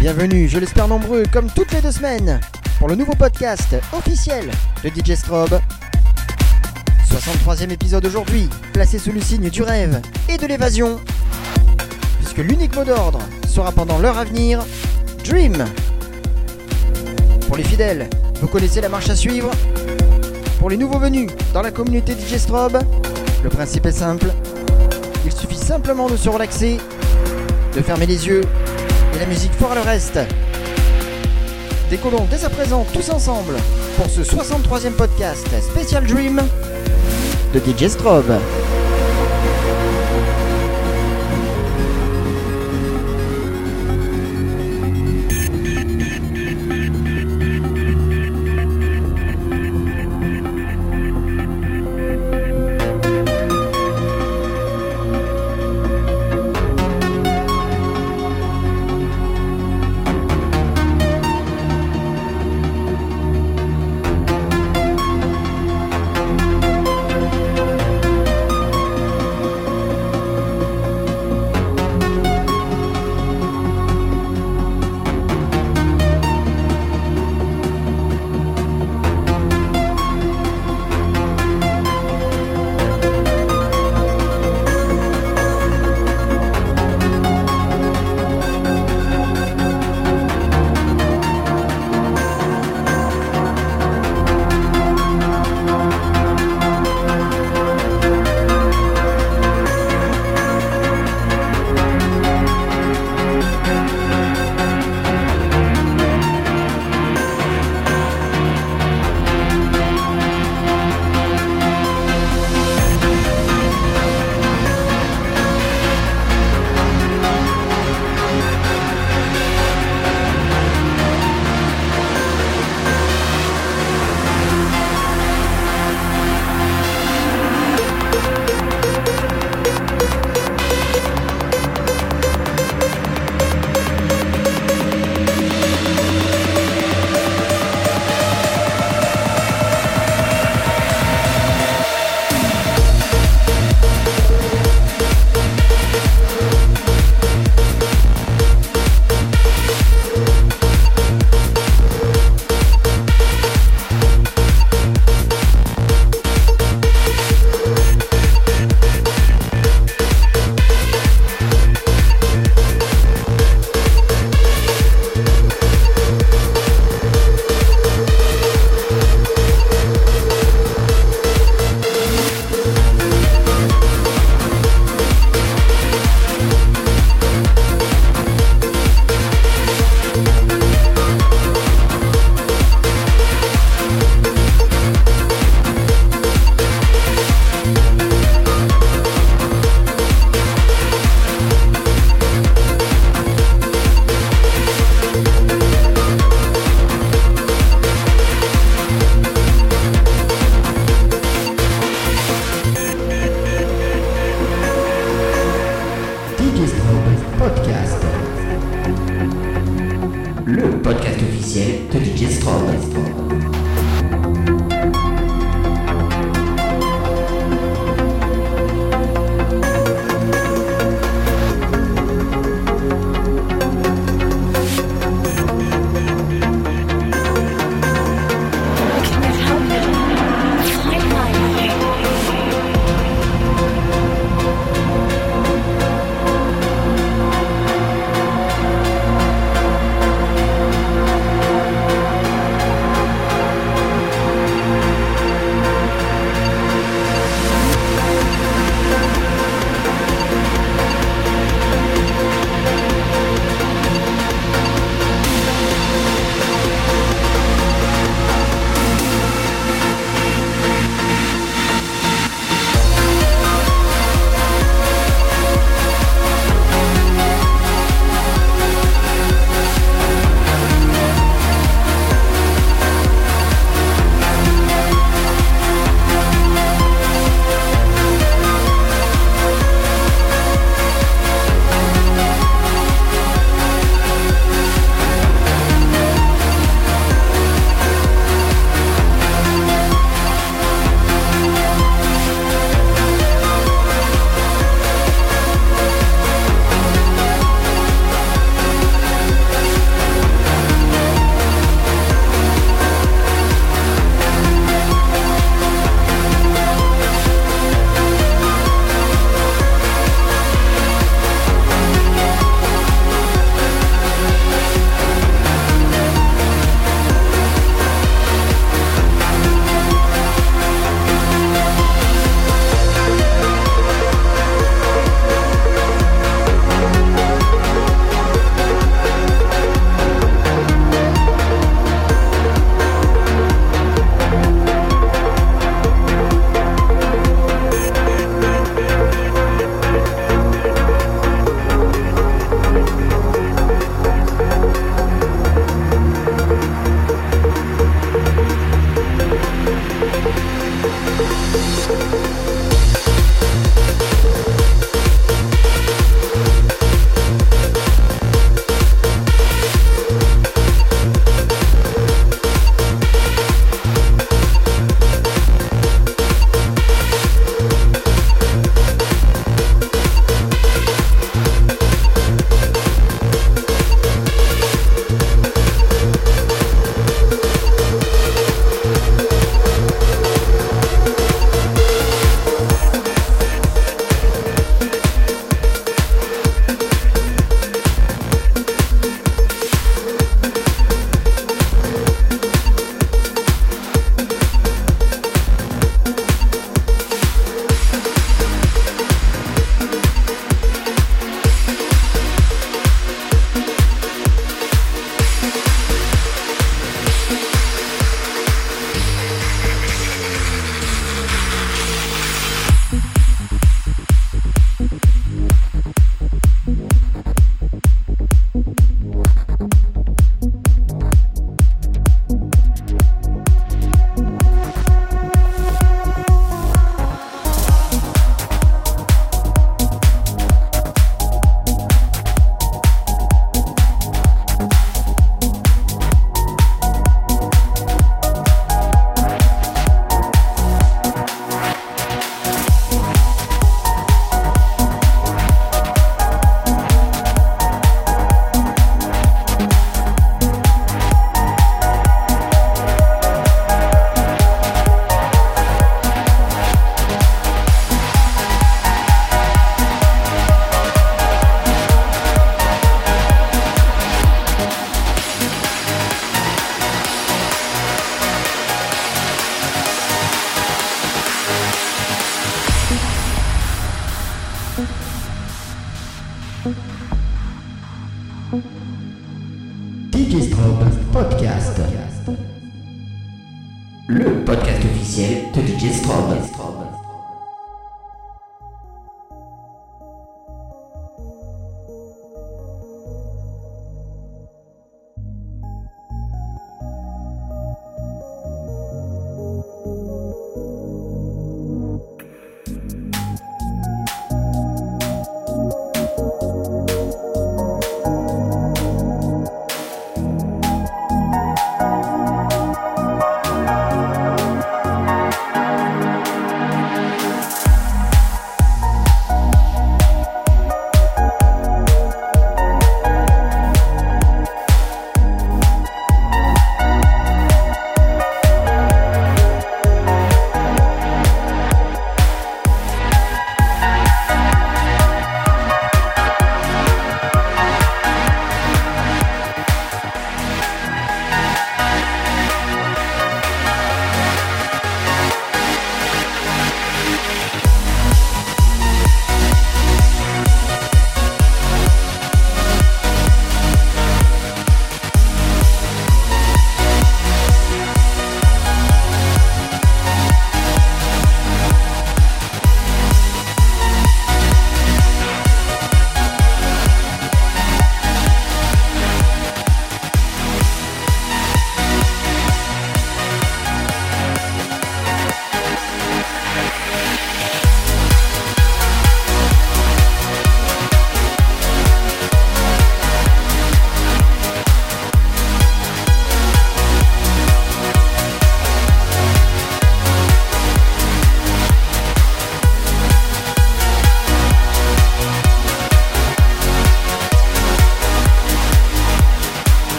Bienvenue, je l'espère nombreux, comme toutes les deux semaines, pour le nouveau podcast officiel de DJ Strobe. 63e épisode aujourd'hui, placé sous le signe du rêve et de l'évasion. Puisque l'unique mot d'ordre sera pendant l'heure à venir Dream. Pour les fidèles, vous connaissez la marche à suivre. Pour les nouveaux venus dans la communauté DJ Strobe, le principe est simple. Il suffit simplement de se relaxer de fermer les yeux et la musique fera le reste. Décollons dès à présent tous ensemble pour ce 63e podcast Special Dream de DJ Strobe. Officiel de DJ Strobe.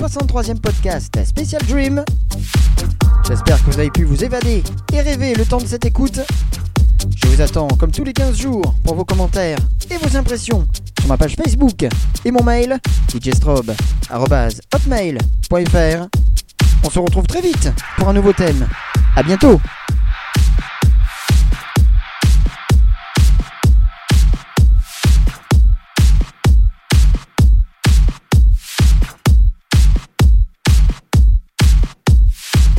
63e podcast Special Dream. J'espère que vous avez pu vous évader et rêver le temps de cette écoute. Je vous attends comme tous les 15 jours pour vos commentaires et vos impressions sur ma page Facebook et mon mail djstrobe.hotmail.fr. On se retrouve très vite pour un nouveau thème. A bientôt